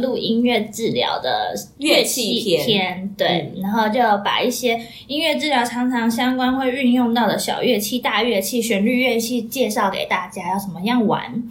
录音乐治疗的乐器篇，对，然后就把一些音乐治疗常常相关会运用到的小乐器、大乐器、旋律乐器介绍给大家，要怎么样玩。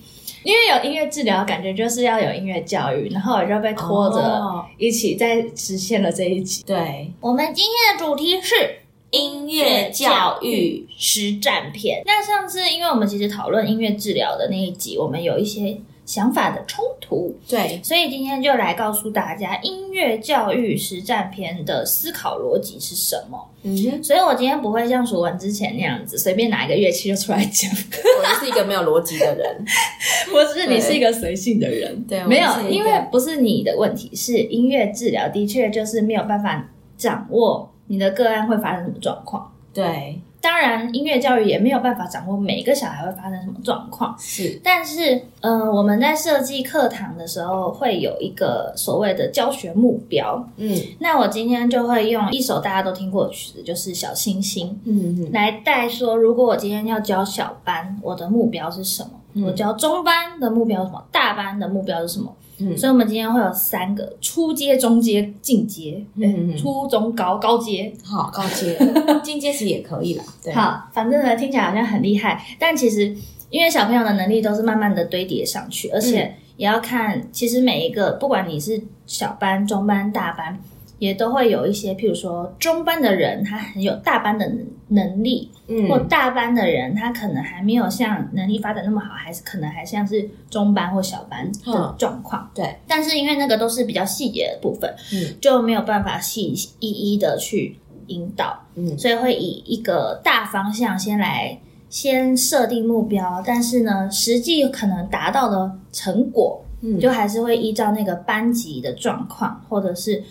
因为有音乐治疗，感觉就是要有音乐教育，然后我就被拖着一起在实现了这一集。对，我们今天的主题是。音乐教育实战片。那上次，因为我们其实讨论音乐治疗的那一集，我们有一些想法的冲突，对，所以今天就来告诉大家音乐教育实战篇的思考逻辑是什么。嗯，所以我今天不会像楚文之前那样子，随便拿一个乐器就出来讲。我是一个没有逻辑的人，不是你是一个随性的人，对，没有，因为不是你的问题，是音乐治疗的确就是没有办法掌握。你的个案会发生什么状况？对，当然音乐教育也没有办法掌握每个小孩会发生什么状况。是，但是，呃，我们在设计课堂的时候会有一个所谓的教学目标。嗯，那我今天就会用一首大家都听过的曲子，就是《小星星》。嗯，来带说，如果我今天要教小班，我的目标是什么？我教中班的目标是什么？大班的目标是什么？嗯，所以，我们今天会有三个初阶、中阶、进阶。嗯，初中高高阶，好高阶，进阶其实也可以啦。对，好，反正呢，听起来好像很厉害，但其实因为小朋友的能力都是慢慢的堆叠上去，而且也要看，其实每一个，不管你是小班、中班、大班。也都会有一些，譬如说中班的人，他很有大班的能力，嗯，或大班的人，他可能还没有像能力发展那么好，还是可能还像是中班或小班的状况。对，但是因为那个都是比较细节的部分，嗯，就没有办法细一一的去引导，嗯，所以会以一个大方向先来先设定目标，但是呢，实际可能达到的成果，嗯，就还是会依照那个班级的状况，或者是。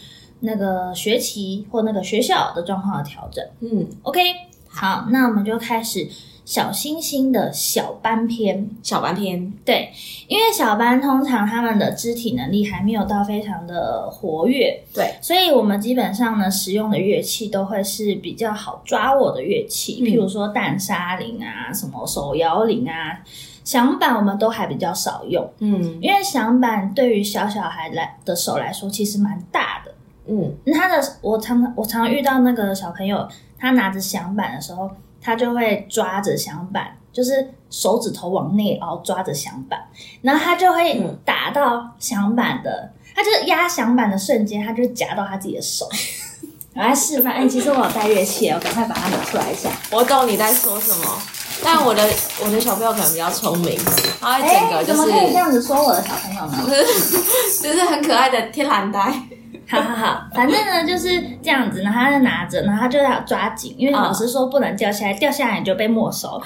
那个学期或那个学校的状况的调整，嗯，OK，好，那我们就开始小星星的小班篇。小班篇，对，因为小班通常他们的肢体能力还没有到非常的活跃，对，所以我们基本上呢，使用的乐器都会是比较好抓握的乐器，譬如说弹沙铃啊，什么手摇铃啊，响板我们都还比较少用，嗯，因为响板对于小小孩来的手来说，其实蛮大的。嗯，他的我常我常遇到那个小朋友，他拿着响板的时候，他就会抓着响板，就是手指头往内凹抓着响板，然后他就会打到响板的，他就是压响板的瞬间，他就夹到他自己的手。我来示范，哎，其实我有带乐器，我赶快把它拿出来一下。我懂你在说什么，但我的我的小朋友可能比较聪明，他会整个就是怎么可以这样子说我的小朋友呢？就是很可爱的天蓝呆。好好好，反正呢就是这样子，然后他就拿着，然后他就要抓紧，因为老师说不能掉下来，掉下来你就被没收，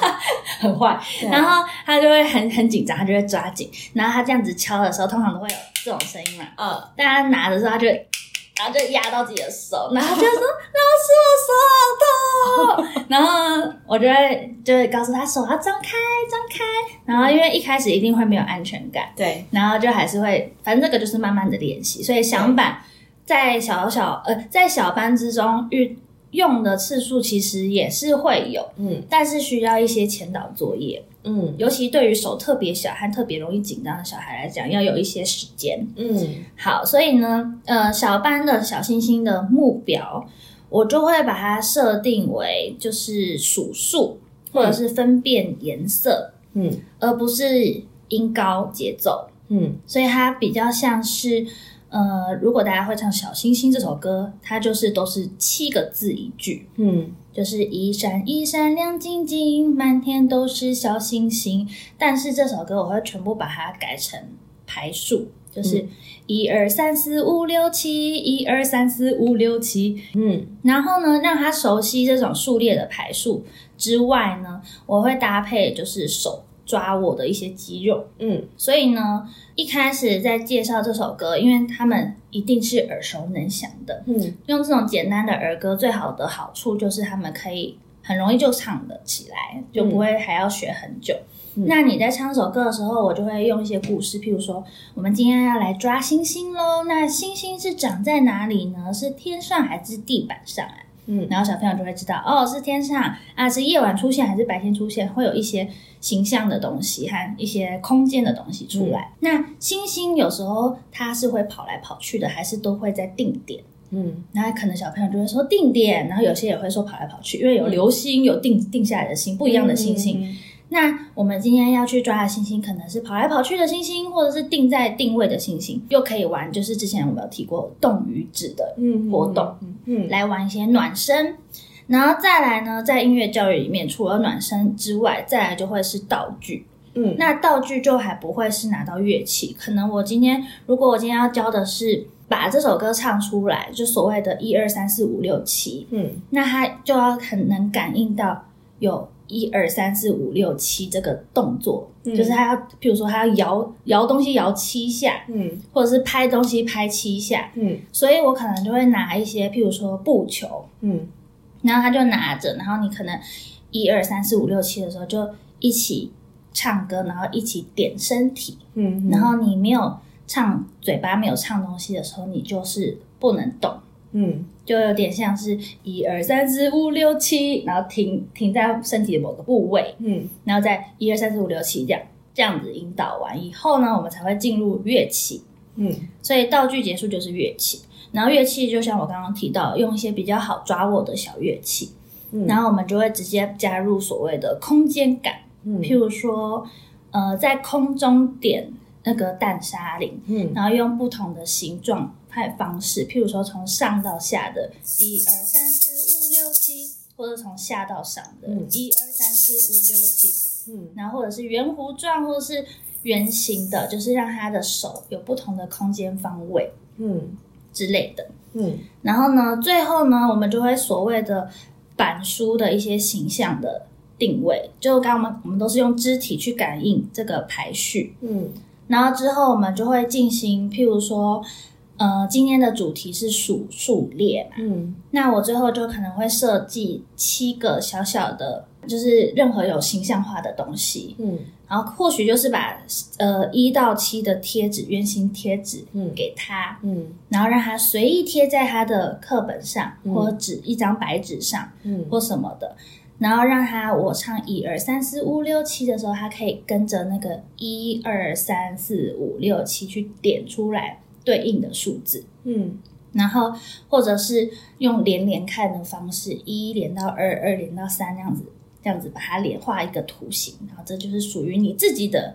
很坏。然后他就会很很紧张，他就会抓紧。然后他这样子敲的时候，通常都会有这种声音嘛。嗯，大家拿的时候，他就。然后就压到自己的手，然后就说：“老师，我手好痛。”然后我就会就会告诉他手要张开，张开。然后因为一开始一定会没有安全感，对。然后就还是会，反正这个就是慢慢的练习。所以想板在小小呃在小班之中遇用的次数其实也是会有，嗯，但是需要一些前导作业。嗯，尤其对于手特别小和特别容易紧张的小孩来讲，要有一些时间。嗯，好，所以呢，呃，小班的小星星的目标，我就会把它设定为就是数数或者是分辨颜色，嗯，而不是音高节奏，嗯，所以它比较像是，呃，如果大家会唱《小星星》这首歌，它就是都是七个字一句，嗯。就是一闪一闪亮晶晶，满天都是小星星。但是这首歌我会全部把它改成排数，就是一二三四五六七，一二三四五六七。嗯，然后呢，让他熟悉这种数列的排数之外呢，我会搭配就是手。抓我的一些肌肉，嗯，所以呢，一开始在介绍这首歌，因为他们一定是耳熟能详的，嗯，用这种简单的儿歌，最好的好处就是他们可以很容易就唱得起来，就不会还要学很久。那你在唱首歌的时候，我就会用一些故事，譬如说，我们今天要来抓星星喽，那星星是长在哪里呢？是天上还是地板上啊？嗯，然后小朋友就会知道，哦，是天上啊，是夜晚出现还是白天出现，会有一些形象的东西和一些空间的东西出来。那星星有时候它是会跑来跑去的，还是都会在定点？嗯，那可能小朋友就会说定点，然后有些也会说跑来跑去，因为有流星，有定定下来的星，不一样的星星。那我们今天要去抓的星星，可能是跑来跑去的星星，或者是定在定位的星星，又可以玩，就是之前我们有提过动与止的活动，嗯，来玩一些暖身，然后再来呢，在音乐教育里面，除了暖身之外，再来就会是道具，嗯，那道具就还不会是拿到乐器，可能我今天如果我今天要教的是把这首歌唱出来，就所谓的一二三四五六七，嗯，那他就要很能感应到有。一二三四五六七这个动作，就是他要，譬如说他要摇摇东西摇七下，嗯，或者是拍东西拍七下，嗯，所以我可能就会拿一些，譬如说布球，嗯，然后他就拿着，然后你可能一二三四五六七的时候就一起唱歌，然后一起点身体，嗯，然后你没有唱嘴巴没有唱东西的时候，你就是不能动。嗯，就有点像是一二三四五六七，然后停停在身体的某个部位，嗯，然后再一二三四五六七这样这样子引导完以后呢，我们才会进入乐器，嗯，所以道具结束就是乐器，然后乐器就像我刚刚提到，用一些比较好抓握的小乐器，嗯，然后我们就会直接加入所谓的空间感，嗯，譬如说，呃，在空中点那个弹沙铃，嗯，然后用不同的形状。派方式，譬如说从上到下的一二三四五六七，或者从下到上的一二三四五六七，嗯，然后或者是圆弧状，或者是圆形的，就是让他的手有不同的空间方位，嗯之类的，嗯，然后呢，最后呢，我们就会所谓的板书的一些形象的定位，就刚刚我们我们都是用肢体去感应这个排序，嗯，然后之后我们就会进行，譬如说。呃，今天的主题是数数列嘛，嗯，那我最后就可能会设计七个小小的，就是任何有形象化的东西，嗯，然后或许就是把呃一到七的贴纸，圆形贴纸，嗯，给他，嗯，然后让他随意贴在他的课本上，或纸一张白纸上，嗯，或什么的，然后让他我唱一二三四五六七的时候，他可以跟着那个一二三四五六七去点出来。对应的数字，嗯，然后或者是用连连看的方式，一连到二，二连到三，这样子，这样子把它连画一个图形，然后这就是属于你自己的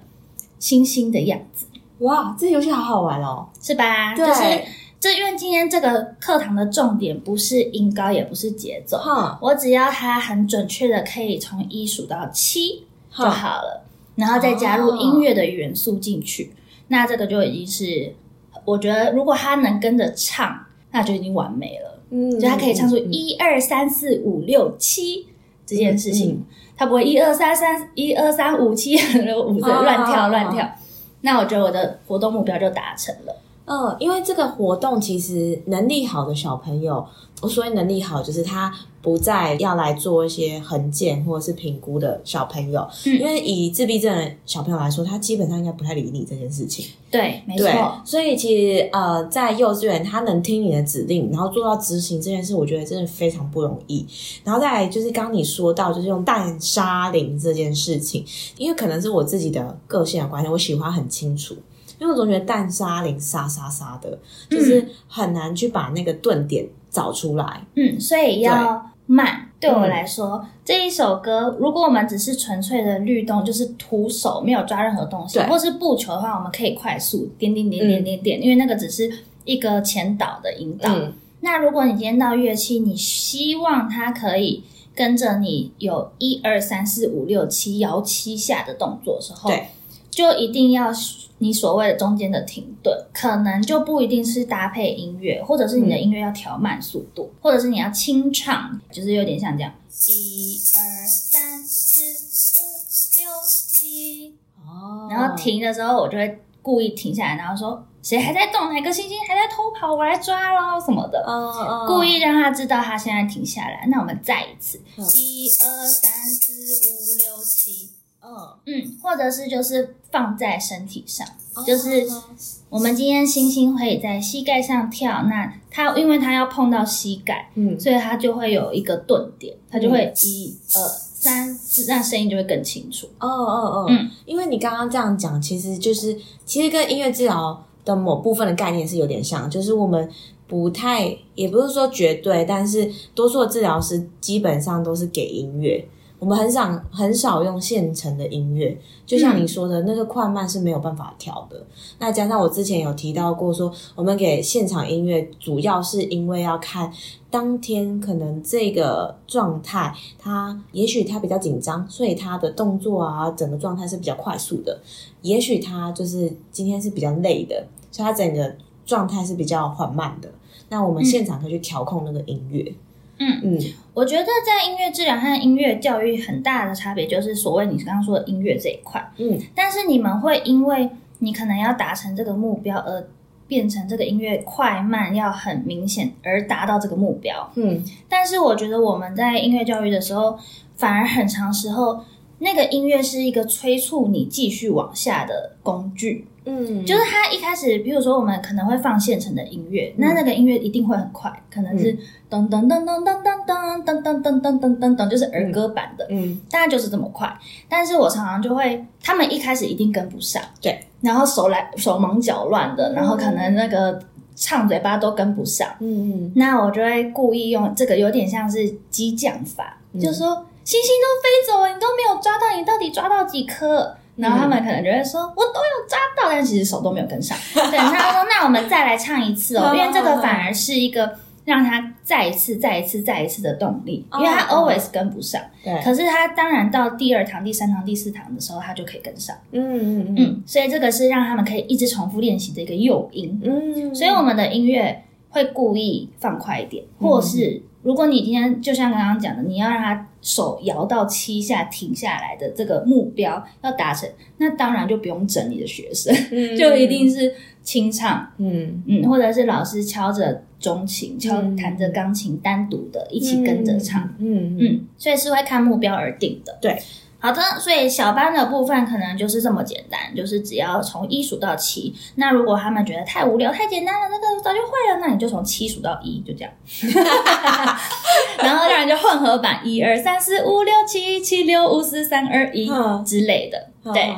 星星的样子。哇，这游戏好好玩哦，是吧？对，这因为今天这个课堂的重点不是音高，也不是节奏，我只要它很准确的可以从一数到七就好了，然后再加入音乐的元素进去，那这个就已经是。我觉得如果他能跟着唱，那就已经完美了。嗯，就他可以唱出一二三四五六七这件事情，他不会一二三三一二三五七 五乱跳乱跳。那我觉得我的活动目标就达成了。嗯，因为这个活动其实能力好的小朋友。我所谓能力好，就是他不再要来做一些横件或者是评估的小朋友，嗯因为以自闭症的小朋友来说，他基本上应该不太理你这件事情。对，没错。所以其实呃，在幼稚园，他能听你的指令，然后做到执行这件事，我觉得真的非常不容易。然后再来就是刚你说到，就是用弹沙林这件事情，因为可能是我自己的个性的关系，我喜欢很清楚。因为我总觉得弹沙铃沙沙沙的，就是很难去把那个顿点找出来。嗯，所以要慢。对我来说，这一首歌，如果我们只是纯粹的律动，就是徒手没有抓任何东西，或是不求的话，我们可以快速点点点点点点，因为那个只是一个前导的引导。那如果你今天到乐器，你希望它可以跟着你有一二三四五六七摇七下的动作的时候，对，就一定要。你所谓的中间的停顿，可能就不一定是搭配音乐，或者是你的音乐要调慢速度，或者是你要清唱，就是有点像这样，一二三四五六七，哦，然后停的时候，我就会故意停下来，然后说谁还在动，哪个星星还在偷跑，我来抓喽什么的，故意让他知道他现在停下来。那我们再一次，一二三四五六七。嗯。嗯，或者是就是放在身体上，就是我们今天星星会在膝盖上跳，那它因为它要碰到膝盖，嗯，所以它就会有一个顿点，它就会一二三四，那声音就会更清楚。哦哦哦，嗯，因为你刚刚这样讲，其实就是其实跟音乐治疗的某部分的概念是有点像，就是我们不太，也不是说绝对，但是多数的治疗师基本上都是给音乐。我们很少很少用现成的音乐，就像你说的那个快慢是没有办法调的。那加上我之前有提到过，说我们给现场音乐，主要是因为要看当天可能这个状态，他也许他比较紧张，所以他的动作啊，整个状态是比较快速的；也许他就是今天是比较累的，所以他整个状态是比较缓慢的。那我们现场可以去调控那个音乐。嗯嗯嗯，我觉得在音乐治疗和音乐教育很大的差别，就是所谓你刚刚说的音乐这一块。嗯，但是你们会因为你可能要达成这个目标，而变成这个音乐快慢要很明显，而达到这个目标。嗯，但是我觉得我们在音乐教育的时候，反而很长时候，那个音乐是一个催促你继续往下的工具。嗯，就是他一开始，比如说我们可能会放现成的音乐，那那个音乐一定会很快，可能是噔噔噔噔噔噔噔噔噔噔噔噔噔噔，就是儿歌版的，嗯，大概就是这么快。但是我常常就会，他们一开始一定跟不上，对，然后手来手忙脚乱的，然后可能那个唱嘴巴都跟不上，嗯嗯，那我就会故意用这个有点像是激将法，就是说星星都飞走了，你都没有抓到，你到底抓到几颗？然后他们可能就会说：“我都有抓到，但其实手都没有跟上。”对，他说：“那我们再来唱一次哦，因为这个反而是一个让他再一次、再一次、再一次的动力，因为他 always 跟不上。对，可是他当然到第二堂、第三堂、第四堂的时候，他就可以跟上。嗯嗯嗯，所以这个是让他们可以一直重复练习的一个诱因。嗯，所以我们的音乐会故意放快一点，或是。如果你今天就像刚刚讲的，你要让他手摇到七下停下来的这个目标要达成，那当然就不用整你的学生，就一定是清唱，嗯。嗯，或者是老师敲着钟琴，敲弹着钢琴，单独的一起跟着唱，嗯。嗯，所以是会看目标而定的，对。好的，所以小班的部分可能就是这么简单，就是只要从一数到七。那如果他们觉得太无聊、太简单了，那个早就会了，那你就从七数到一，就这样。然后当然就混合版，一二三四五六七，七六五四三二一之类的。对，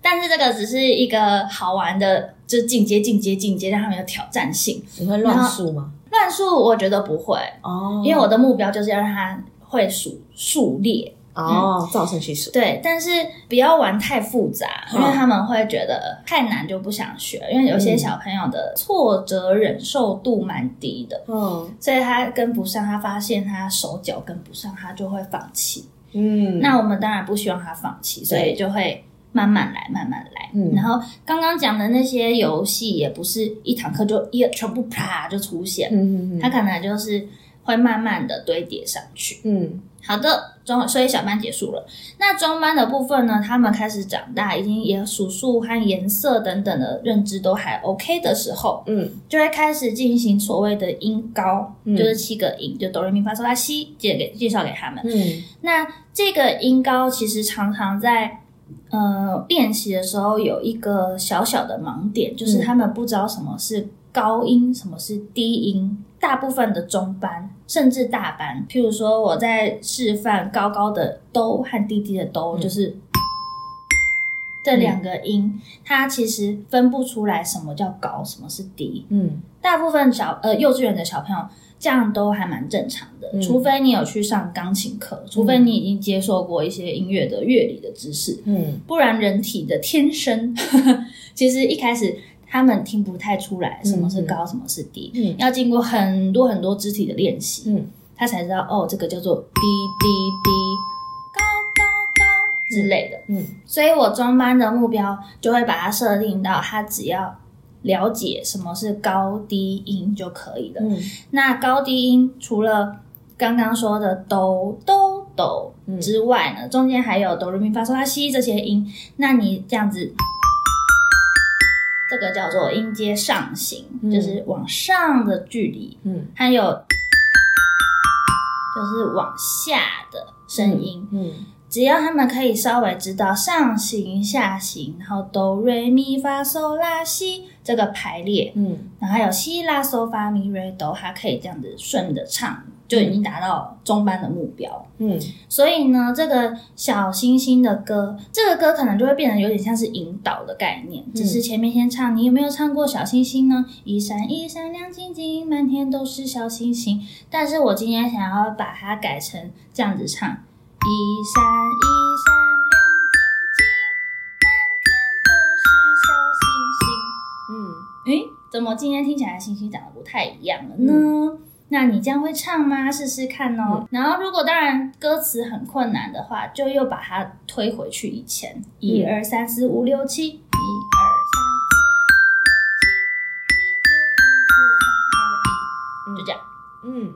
但是这个只是一个好玩的，就进阶、进阶、进阶，让他们有挑战性。你会乱数吗？乱数我觉得不会哦，因为我的目标就是要让他会数数列。哦，造成其实对，但是不要玩太复杂，因为他们会觉得太难就不想学。因为有些小朋友的挫折忍受度蛮低的，嗯，所以他跟不上，他发现他手脚跟不上，他就会放弃。嗯，那我们当然不希望他放弃，所以就会慢慢来，慢慢来。嗯，然后刚刚讲的那些游戏也不是一堂课就一全部啪就出现，嗯嗯他可能就是会慢慢的堆叠上去。嗯。好的，中所以小班结束了。那中班的部分呢？他们开始长大，已经也数数和颜色等等的认知都还 OK 的时候，嗯，就会开始进行所谓的音高，就是七个音，就哆来咪发嗦拉西，介给介绍给他们。嗯，那这个音高其实常常在呃练习的时候有一个小小的盲点，就是他们不知道什么是高音，什么是低音。大部分的中班甚至大班，譬如说我在示范高高的哆和低低的哆，就是这两个音，它其实分不出来什么叫高，什么是低。嗯，大部分小呃幼稚园的小朋友这样都还蛮正常的，除非你有去上钢琴课，除非你已经接受过一些音乐的乐理的知识，嗯，不然人体的天生 其实一开始。他们听不太出来什么是高，什么是低，要经过很多很多肢体的练习，嗯，他才知道哦，这个叫做低低低，高高高之类的，嗯，所以我中班的目标就会把它设定到他只要了解什么是高低音就可以了。嗯，那高低音除了刚刚说的哆哆哆之外呢，中间还有哆来咪发嗦拉西这些音，那你这样子。这个叫做音阶上行，就是往上的距离，嗯，还有就是往下的声音，嗯，只要他们可以稍微知道上行下行，然后哆瑞咪发嗦拉西这个排列，嗯，然后还有西拉嗦发咪瑞哆，还可以这样子顺着唱，就已经达到中班的目标。嗯，所以呢，这个小星星的歌，这个歌可能就会变得有点像是引导的概念，只是前面先唱。你有没有唱过小星星呢？一闪一闪亮晶晶，满天都是小星星。但是我今天想要把它改成这样子唱。一闪一闪亮晶晶，满天都是小星星。嗯，诶，怎么今天听起来星星长得不太一样了呢？那你这样会唱吗？试试看哦。然后，如果当然歌词很困难的话，就又把它推回去以前。一二三四五六七，一二三四五六七，七六五四三二一，就这样。嗯，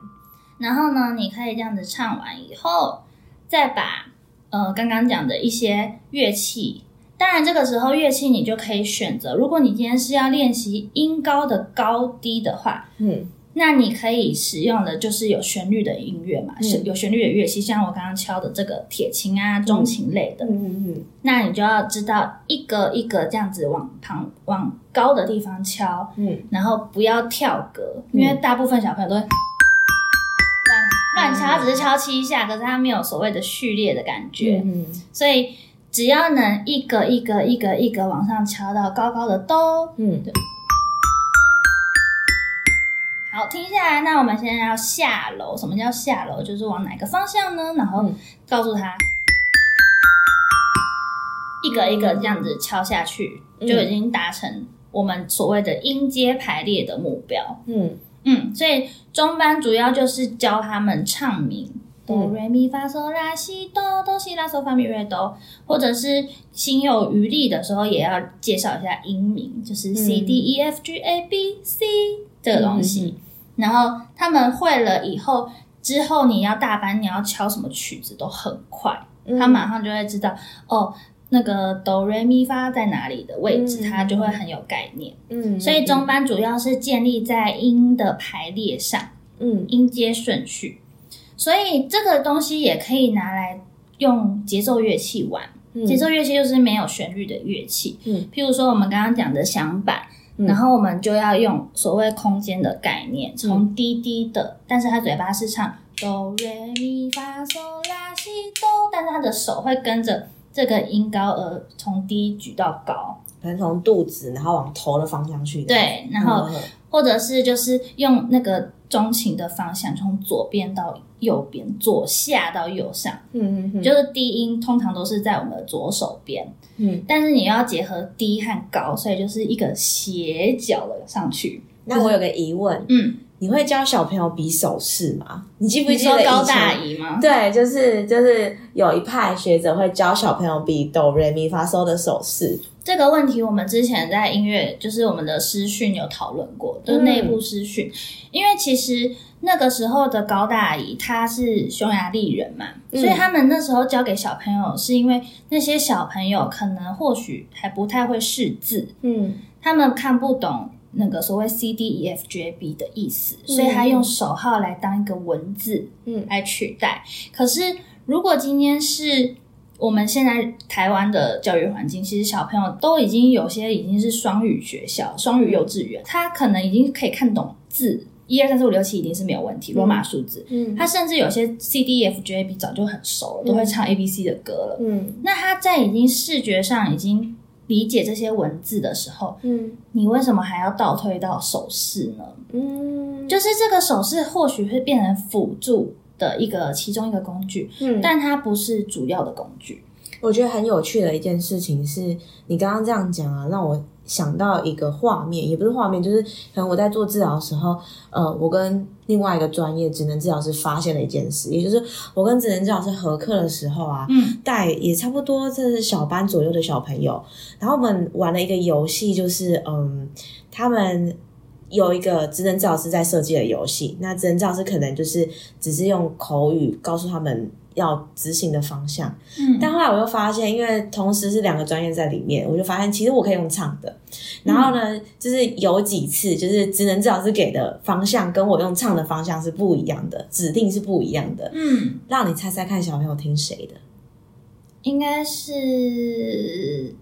然后呢，你可以这样子唱完以后。再把呃刚刚讲的一些乐器，当然这个时候乐器你就可以选择。如果你今天是要练习音高的高低的话，嗯，那你可以使用的就是有旋律的音乐嘛，是有旋律的乐器，像我刚刚敲的这个铁琴啊、中琴类的，嗯嗯嗯，那你就要知道一个一个这样子往旁往高的地方敲，嗯，然后不要跳格，因为大部分小朋友都会。乱敲，它只是敲七下，可是它没有所谓的序列的感觉。嗯，所以只要能一个一个一个一个往上敲到高高的哆，嗯，对。好，听下来，那我们现在要下楼。什么叫下楼？就是往哪个方向呢？然后告诉他，一个一个这样子敲下去，就已经达成我们所谓的音阶排列的目标。嗯。嗯，所以中班主要就是教他们唱名，哆瑞咪发嗦拉西哆哆西拉嗦发咪瑞哆，或者是心有余力的时候，也要介绍一下音名，就是 C D E F G A B C 这个东西。然后他们会了以后，之后你要大班，你要敲什么曲子都很快，他马上就会知道哦。那个哆瑞咪发在哪里的位置，他就会很有概念。嗯，所以中班主要是建立在音的排列上，嗯，音阶顺序。所以这个东西也可以拿来用节奏乐器玩。节奏乐器就是没有旋律的乐器。嗯，譬如说我们刚刚讲的响板，然后我们就要用所谓空间的概念，从低低的，但是他嘴巴是唱哆瑞咪发嗦拉西哆，但是他的手会跟着。这个音高而从低举到高，可能从肚子然后往头的方向去。对，然后或者是就是用那个中情的方向，从左边到右边，左下到右上。嗯嗯嗯，就是低音通常都是在我们的左手边。嗯，但是你要结合低和高，所以就是一个斜角的上去。那我有个疑问，嗯。你会教小朋友比手势吗？你记不记得高大姨吗？对，就是就是有一派学者会教小朋友比哆瑞咪发嗦的手势。这个问题我们之前在音乐就是我们的师训有讨论过，就内部师训。因为其实那个时候的高大姨她是匈牙利人嘛，所以他们那时候教给小朋友，是因为那些小朋友可能或许还不太会识字，嗯，他们看不懂。那个所谓 C D E F G A B 的意思，所以他用手号来当一个文字，嗯，来取代。可是如果今天是我们现在台湾的教育环境，其实小朋友都已经有些已经是双语学校、双语幼稚园，他可能已经可以看懂字，一二三四五六七一定是没有问题，罗马数字。嗯，他甚至有些 C D E F G A B 早就很熟了，都会唱 A B C 的歌了。嗯，那他在已经视觉上已经。理解这些文字的时候，嗯，你为什么还要倒推到手势呢？嗯，就是这个手势或许会变成辅助的一个其中一个工具，嗯，但它不是主要的工具。我觉得很有趣的一件事情是你刚刚这样讲啊，让我。想到一个画面，也不是画面，就是可能我在做治疗的时候，呃，我跟另外一个专业职能治疗师发现了一件事，也就是我跟职能治疗师合课的时候啊，嗯，带也差不多这是小班左右的小朋友，然后我们玩了一个游戏，就是嗯，他们有一个职能治疗师在设计的游戏，那职能治疗师可能就是只是用口语告诉他们。要执行的方向，嗯，但后来我又发现，因为同时是两个专业在里面，我就发现其实我可以用唱的。然后呢，就是有几次，就是职能治疗师给的方向跟我用唱的方向是不一样的，指定是不一样的。嗯，让你猜猜看，小朋友听谁的？应该是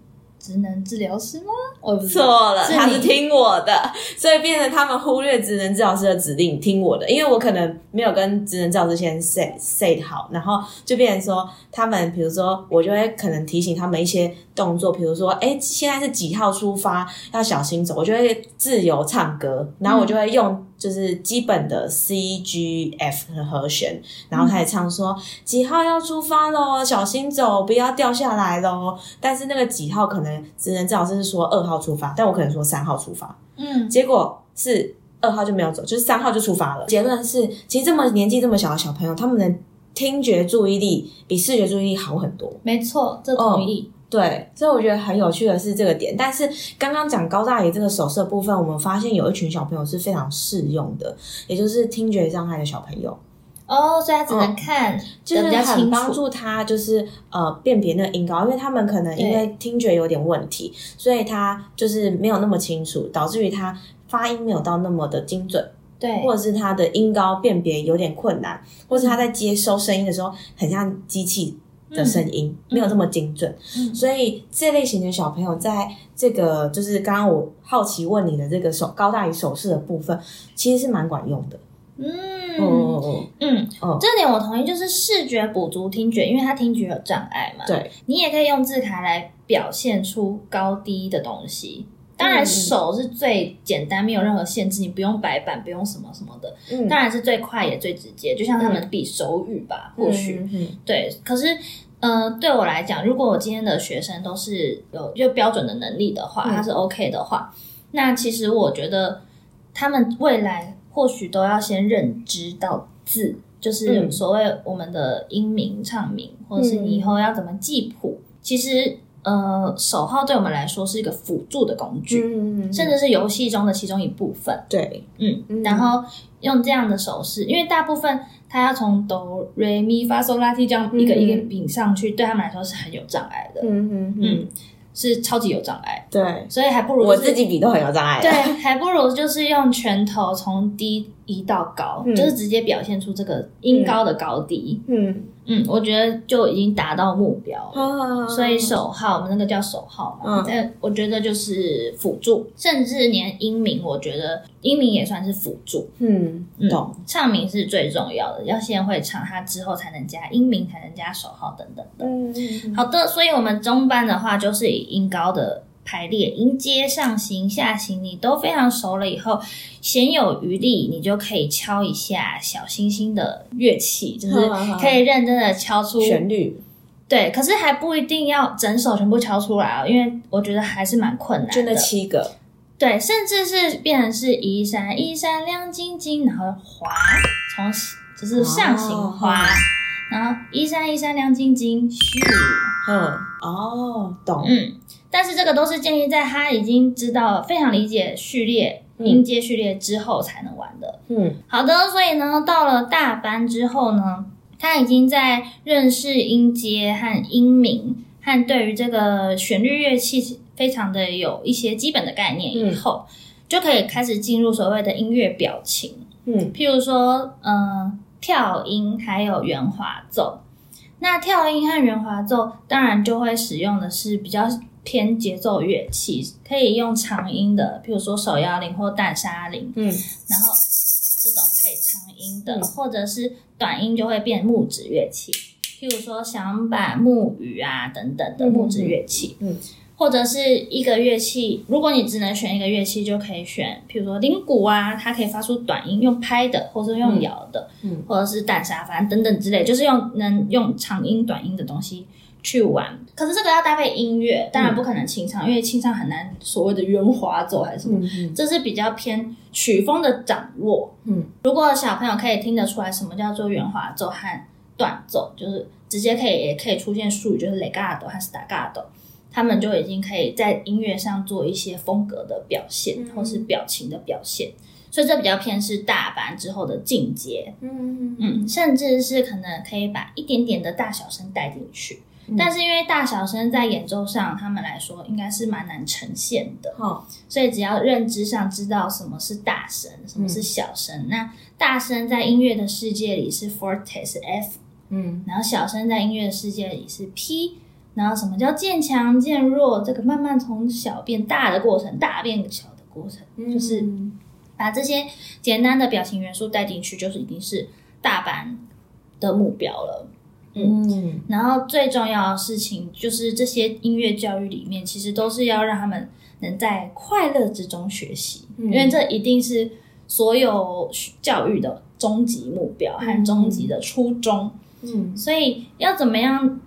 职能治疗师吗？我错了，是他是听我的，所以变成他们忽略职能治疗师的指令，听我的，因为我可能没有跟职能治疗师先 say say 好，然后就变成说他们，比如说我就会可能提醒他们一些动作，比如说，哎，现在是几号出发，要小心走，我就会自由唱歌，然后我就会用就是基本的 C G F 的和弦，然后开始唱说、几号要出发喽，小心走，不要掉下来喽。但是那个几号可能只能治疗师是说二号出发，但我可能说三号出发，嗯，结果是二号就没有走，就是三号就出发了。结论是，其实这么年纪这么小的小朋友，他们的听觉注意力比视觉注意力好很多。没错，这同意。对，所以我觉得很有趣的是这个点。但是刚刚讲高大爷这个手势的部分，我们发现有一群小朋友是非常适用的，也就是听觉障碍的小朋友。哦，所以他只能看就是很帮。助他，就是呃辨别那个音高，因为他们可能因为听觉有点问题，所以他就是没有那么清楚，导致于他发音没有到那么的精准，对，或者是他的音高辨别有点困难，或是他在接收声音的时候很像机器的声音，没有这么精准。嗯所以这类型的小朋友在这个就是刚刚我好奇问你的这个手高大于手势的部分，其实是蛮管用的。嗯嗯嗯嗯嗯，这点我同意，就是视觉补足听觉，因为他听觉有障碍嘛。对，你也可以用字卡来表现出高低的东西。当然，嗯手是最简单，没有任何限制，你不用白板，不用什么什么的，嗯，当然是最快也最直接。就像他们比手语吧，或许嗯嗯对。可是，呃，对我来讲，如果我今天的学生都是有就标准的能力的话，嗯他是 OK 的话，那其实我觉得他们未来或许都要先认知到字，就是嗯所谓我们的音名、唱名，或者是你以后要怎么记谱。其实，呃，手号对我们来说是一个辅助的工具，嗯，甚至是游戏中的其中一部分。对，嗯，嗯然后用这样的手势，因为大部分他要从哆、瑞、咪、发、嗦、拉、提这样一个嗯一个比上去，对他们来说是很有障碍的，嗯嗯嗯，嗯，是超级有障碍，对，所以还不如、我自己比都很有障碍。对，，还不如就是用拳头从低移到高，嗯。就是直接表现出这个音高的高低。嗯，嗯，我觉得就已经达到目标了。啊所以手号，我们那个叫手号嘛嗯，但我觉得就是辅助，甚至连音名，我觉得音名也算是辅助。嗯，嗯懂，唱名是最重要的，要先会唱，它之后才能加音名，才能加手号等等的。嗯，好的，所以我们中班的话，就是以音高的排列，音接、上行、下行，你都非常熟了以后，闲有余力，你就可以敲一下小星星的乐器，就是可以认真的敲出旋律。对，可是还不一定要整首全部敲出来哦，因为我觉得还是蛮困难的。就那七个，对，甚至是变成是一闪一闪亮晶晶，然后滑，从就是上行滑，哦。然后一闪一闪亮晶晶，咻，嗯，哦，懂，嗯，但是这个都是建议在他已经知道非常理解序列、嗯。音阶序列之后才能玩的。嗯。好的，所以呢，到了大班之后呢，他已经在认识音阶和音名，和对于这个旋律乐器非常的有一些基本的概念以后，就可以开始进入所谓的音乐表情，嗯。譬如说，嗯、跳音还有圆滑奏。那跳音和圆滑奏当然就会使用的是比较偏节奏乐器，可以用长音的，譬如说手摇铃或淡沙铃，嗯然后这种可以长音的，嗯或者是短音就会变木质乐器，譬如说响板、木鱼啊等等的木质乐器。嗯嗯或者是一个乐器，如果你只能选一个乐器，就可以选，譬如说铃鼓啊，它可以发出短音，用拍的，或是用摇的，嗯或者是淡沙反正等等之类，就是用能用长音、短音的东西去玩。可是这个要搭配音乐，当然不可能清唱，因为清唱很难所谓的圆滑奏还是什么，嗯这是比较偏曲风的掌握。嗯，如果小朋友可以听得出来什么叫做圆滑奏和断奏，就是直接可以也可以出现术语，就是 legato 和 staccato，他们就已经可以在音乐上做一些风格的表现，嗯或是表情的表现。所以这比较偏是大班之后的进阶，嗯嗯，甚至是可能可以把一点点的大小声带进去。嗯但是因为大小声在演奏上，他们来说应该是蛮难呈现的。哦，所以只要认知上知道什么是大声，什么是小声。那大声在音乐的世界里是 forte 是 F，嗯然后小声在音乐的世界里是 P，然后什么叫渐强渐弱？这个慢慢从小变大的过程，大变小的过程，就是把这些简单的表情元素带进去，就是已经是大班的目标了。嗯，然后最重要的事情就是这些音乐教育里面，其实都是要让他们能在快乐之中学习，因为这一定是所有教育的终极目标和终极的初衷。嗯，所以要怎么样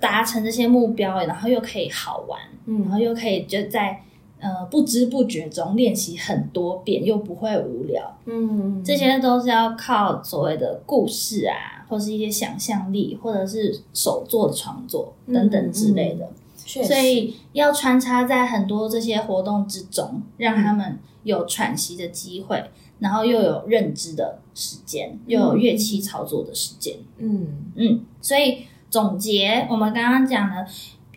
达成这些目标，然后又可以好玩，然后又可以就在呃不知不觉中练习很多遍，又不会无聊。嗯，这些都是要靠所谓的故事啊。或是一些想象力，或者是手作创作等等之类的，所以要穿插在很多这些活动之中，让他们有喘息的机会，然后又有认知的时间，又有乐器操作的时间。嗯嗯，所以总结我们刚刚讲的，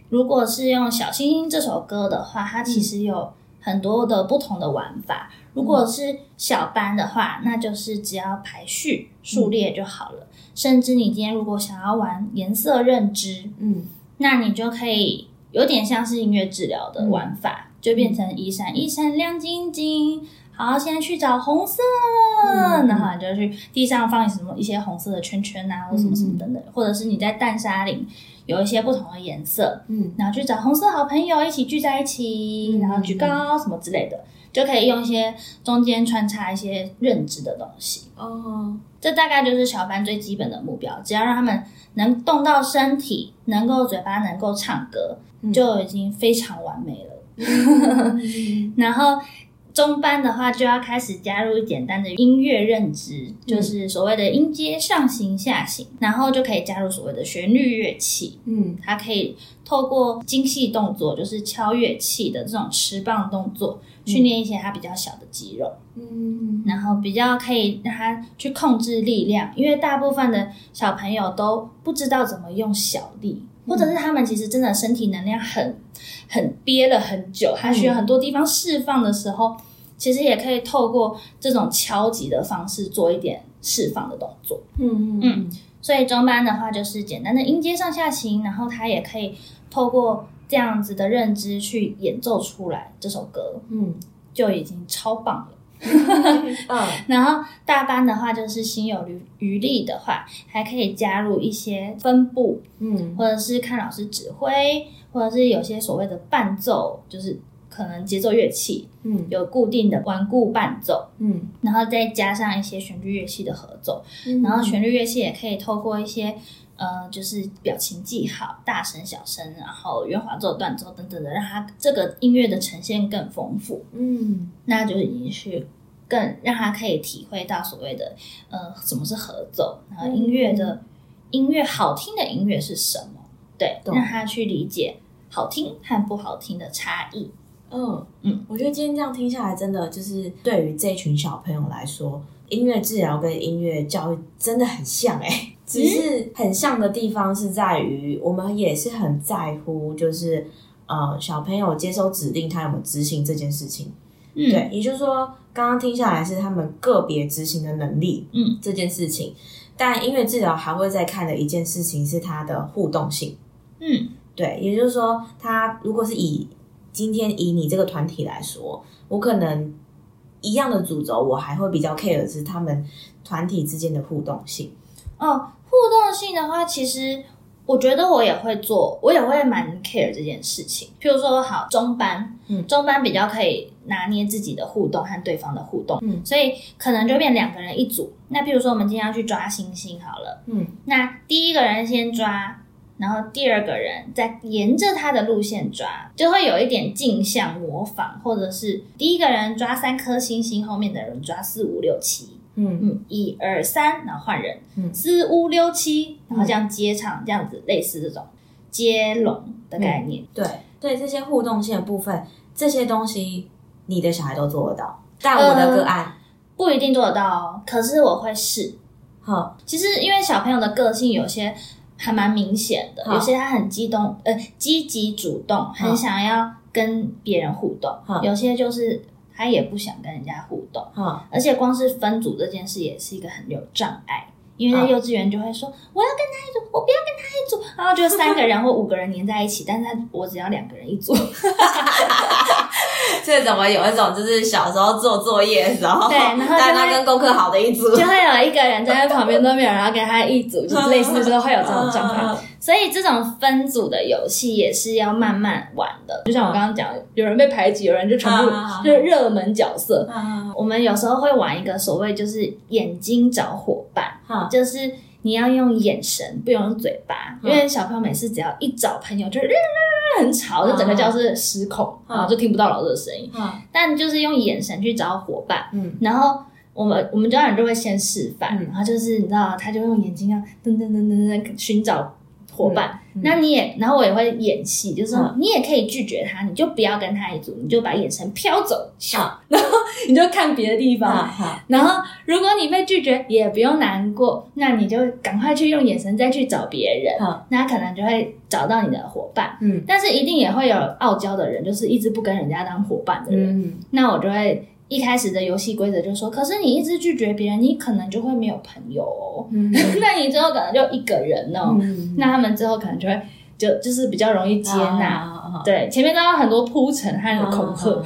如果是用《小星星》这首歌的话，它其实有很多的不同的玩法。如果是小班的话，那就是只要排序数列就好了。甚至你今天如果想要玩颜色认知，嗯，那你就可以有点像是音乐治疗的玩法，就变成一闪一闪亮晶晶。好，现在去找红色，然后你就去地上放什么一些红色的圈圈啊，或什么什么等等，或者是你在淡沙林有一些不同的颜色，嗯，然后去找红色好朋友一起聚在一起，然后举高什么之类的。就可以用一些中间穿插一些认知的东西哦，这大概就是小班最基本的目标。只要让他们能动到身体，能够嘴巴能够唱歌，就已经非常完美了。然后。中班的话就要开始加入简单的音乐认知，就是所谓的音阶上行下行，然后就可以加入所谓的旋律乐器。嗯，它可以透过精细动作，就是敲乐器的这种持棒动作，训练一些它比较小的肌肉。嗯，然后比较可以让它去控制力量，因为大部分的小朋友都不知道怎么用小力，或者是他们其实真的身体能量很。很憋了很久，他需要很多地方释放的时候，其实也可以透过这种敲击的方式做一点释放的动作。嗯嗯嗯。所以中班的话就是简单的音阶上下行，然后他也可以透过这样子的认知去演奏出来这首歌。嗯，就已经超棒了。嗯，然后大班的话就是心有余余力的话，还可以加入一些分布，嗯，或者是看老师指挥。或者是有些所谓的伴奏，就是可能节奏乐器，嗯，有固定的顽固伴奏，嗯，然后再加上一些旋律乐器的合奏，然后旋律乐器也可以透过一些呃，就是表情记号，大声、小声，然后圆滑奏、断奏等等的，让它这个音乐的呈现更丰富，嗯，那就已经是更让他可以体会到所谓的呃，什么是合奏，然后音乐的音乐好听的音乐是什么。对，让他去理解好听和不好听的差异。嗯嗯，我觉得今天这样听下来，真的就是对于这群小朋友来说，音乐治疗跟音乐教育真的很像哎。只是很像的地方是在于，我们也是很在乎，就是呃，小朋友接收指令，他有没有执行这件事情。嗯，对，也就是说，刚刚听下来是他们个别执行的能力。嗯，这件事情，但音乐治疗还会再看的一件事情是它的互动性。嗯，对，也就是说，他如果是以今天以你这个团体来说，我可能一样的主轴，我还会比较 care 的是他们团体之间的互动性。哦，互动性的话，其实我觉得我也会做，我也会蛮 care 这件事情。譬如说，好中班，嗯，中班比较可以拿捏自己的互动和对方的互动，嗯，所以可能就变两个人一组。那譬如说，我们今天要去抓星星，好了，嗯，那第一个人先抓。然后第二个人再沿着他的路线抓，就会有一点镜像模仿，或者是第一个人抓三颗星星，后面的人抓四五六七，嗯。嗯，一二三，然后换人，嗯，四五六七，然后这样接唱，这样子类似这种。接龙的概念。对。对，这些互动性的部分，这些东西你的小孩都做得到，但我的个案。不一定做得到哦。可是我会试。好，其实因为小朋友的个性有些。还蛮明显的，有些他很激动，呃，积极主动，很想要跟别人互动；有些就是他也不想跟人家互动。而且光是分组这件事也是一个很有障碍，因为在幼稚园就会说我要跟他一组，我不要跟他一组，然后就三个人或五个人黏在一起，但是他我只要两个人一组。这怎么有一种就是小时候做作业的时候，对，然后但他跟功课好的一组，就会有一个人站在旁边都没有人要跟他一组，就是 类似就是会有这种状况。所以这种分组的游戏也是要慢慢玩的。就像我刚刚讲，有人被排挤，有人就全部就是热门角色。我们有时候会玩一个所谓就是眼睛找伙伴，就是你要用眼神，不用嘴巴，因为小朋友每次只要一找朋友，就是很吵，就整个教室失控，然后就听不到老师的声音。但就是用眼神去找伙伴，然后我们我们家长就会先示范，然后就是你知道，他就用眼睛啊噔噔噔噔噔寻找。伙伴，那你也，然后我也会演戏，就是说你也可以拒绝他，你就不要跟他一组，你就把眼神飘走，好然后你就看别的地方。然后如果你被拒绝，也不用难过，那你就赶快去用眼神再去找别人，那可能就会找到你的伙伴。嗯，但是一定也会有傲娇的人，就是一直不跟人家当伙伴的人。那我就会。一开始的游戏规则就说，可是你一直拒绝别人，你可能就会没有朋友哦。那你之后可能就一个人哦。那他们之后可能就会就就是比较容易接纳。对，前面都要很多铺陈和恐吓。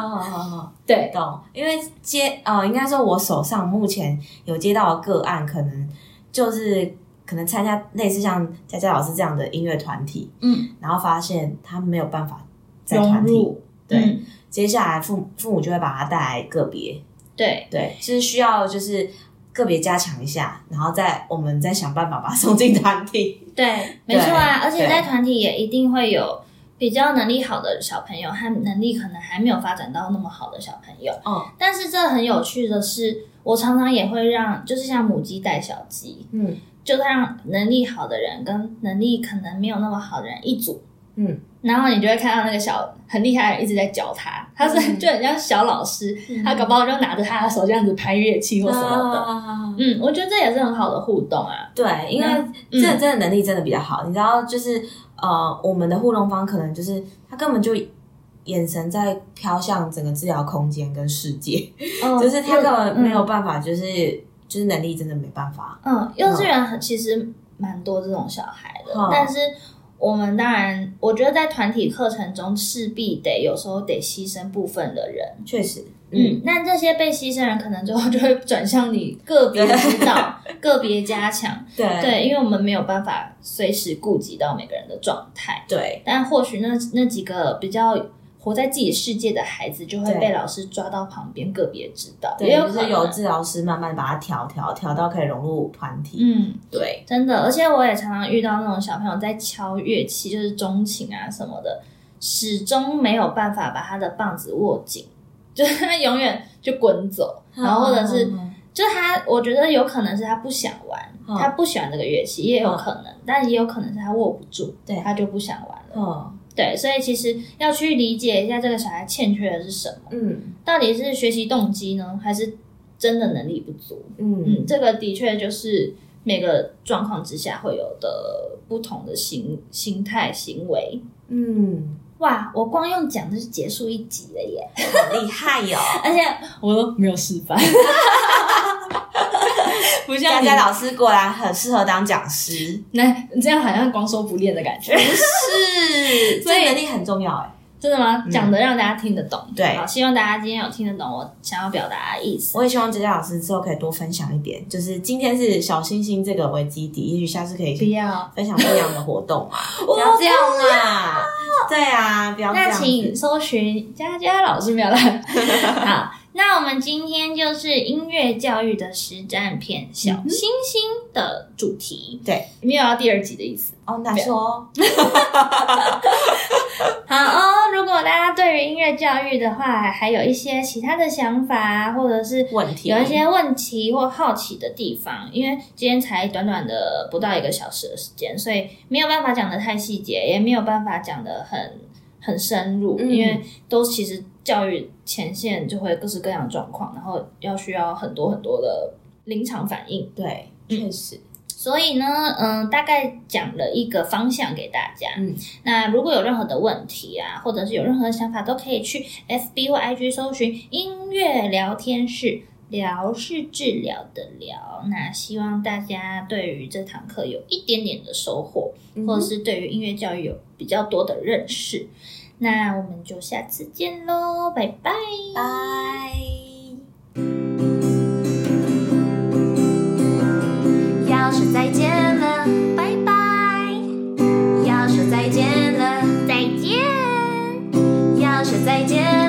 对，懂。因为接呃，应该说我手上目前有接到的个案，可能就是可能参加类似像佳佳老师这样的音乐团体，嗯，然后发现他没有办法在团体，对。接下来父父母就会把他带来个别，对对，就是需要就是个别加强一下，然后再我们再想办法把他送进团体。对，没错啊，而且在团体也一定会有比较能力好的小朋友和能力可能还没有发展到那么好的小朋友。嗯，但是这很有趣的是，我常常也会让就是像母鸡带小鸡，嗯，就让能力好的人跟能力可能没有那么好的人一组。嗯，然后你就会看到那个小很厉害的人一直在教他，他是就很像小老师，他搞不好就拿着他的手这样子拍乐器或什么的。嗯，我觉得这也是很好的互动啊。对，因为这真的能力真的比较好。你知道，就是呃，我们的互动方可能就是他根本就眼神在飘向整个治疗空间跟世界，就是他根本没有办法，就是就是能力真的没办法。嗯，幼稚园其实蛮多这种小孩的，但是。我们当然，我觉得在团体课程中势必得有时候得牺牲部分的人，确实，嗯，那这些被牺牲人可能最后就会转向你个别指导、个别加强，对。对，因为我们没有办法随时顾及到每个人的状态，对，但或许那那几个比较。活在自己世界的孩子就会被老师抓到旁边个别指导，对，就是由治疗师慢慢把他调调调到可以融入团体。嗯，对，真的，而且我也常常遇到那种小朋友在敲乐器，就是钟琴啊什么的，始终没有办法把他的棒子握紧，就是他永远就滚走，然后或者是就是他，我觉得有可能是他不想玩，他不喜欢这个乐器，也有可能，但也有可能是他握不住，对他就不想玩了。嗯。对，所以其实要去理解一下这个小孩欠缺的是什么，嗯，到底是学习动机呢，还是真的能力不足？嗯嗯，这个的确就是每个状况之下会有的不同的心心态行为。嗯，哇，我光用讲就是结束一集了耶，好厉害哟！而且我都没有示范。不像佳佳老师果然很适合当讲师，那这样好像光说不练的感觉，是，所以能力很重要哎，真的吗？讲的让大家听得懂，对，好，希望大家今天有听得懂我想要表达的意思。我也希望佳佳老师之后可以多分享一点，就是今天是小星星这个为基底，也许下次可以不要分享不一样的活动啊，不要这样啊，对啊，不要这样，那请搜寻佳佳老师表达，好。那我们今天就是音乐教育的实战片《小星星》的主题，对，没有要第二集的意思哦。那说，好哦。如果大家对于音乐教育的话，还有一些其他的想法，或者是问题，有一些问题或好奇的地方，因为今天才短短的不到一个小时的时间，所以没有办法讲的太细节，也没有办法讲的很很深入，因为都其实。教育前线就会各式各样的状况，然后要需要很多很多的临场反应。对，确实。所以呢，嗯，大概讲了一个方向给大家。嗯，那如果有任何的问题啊，或者是有任何想法，都可以去 FB 或 IG 搜寻音乐聊天室。聊是治疗的聊。那希望大家对于这堂课有一点点的收获，或者是对于音乐教育有比较多的认识。那我们就下次见喽拜拜。拜。要说再见了拜拜。要说再见了再见。要说再见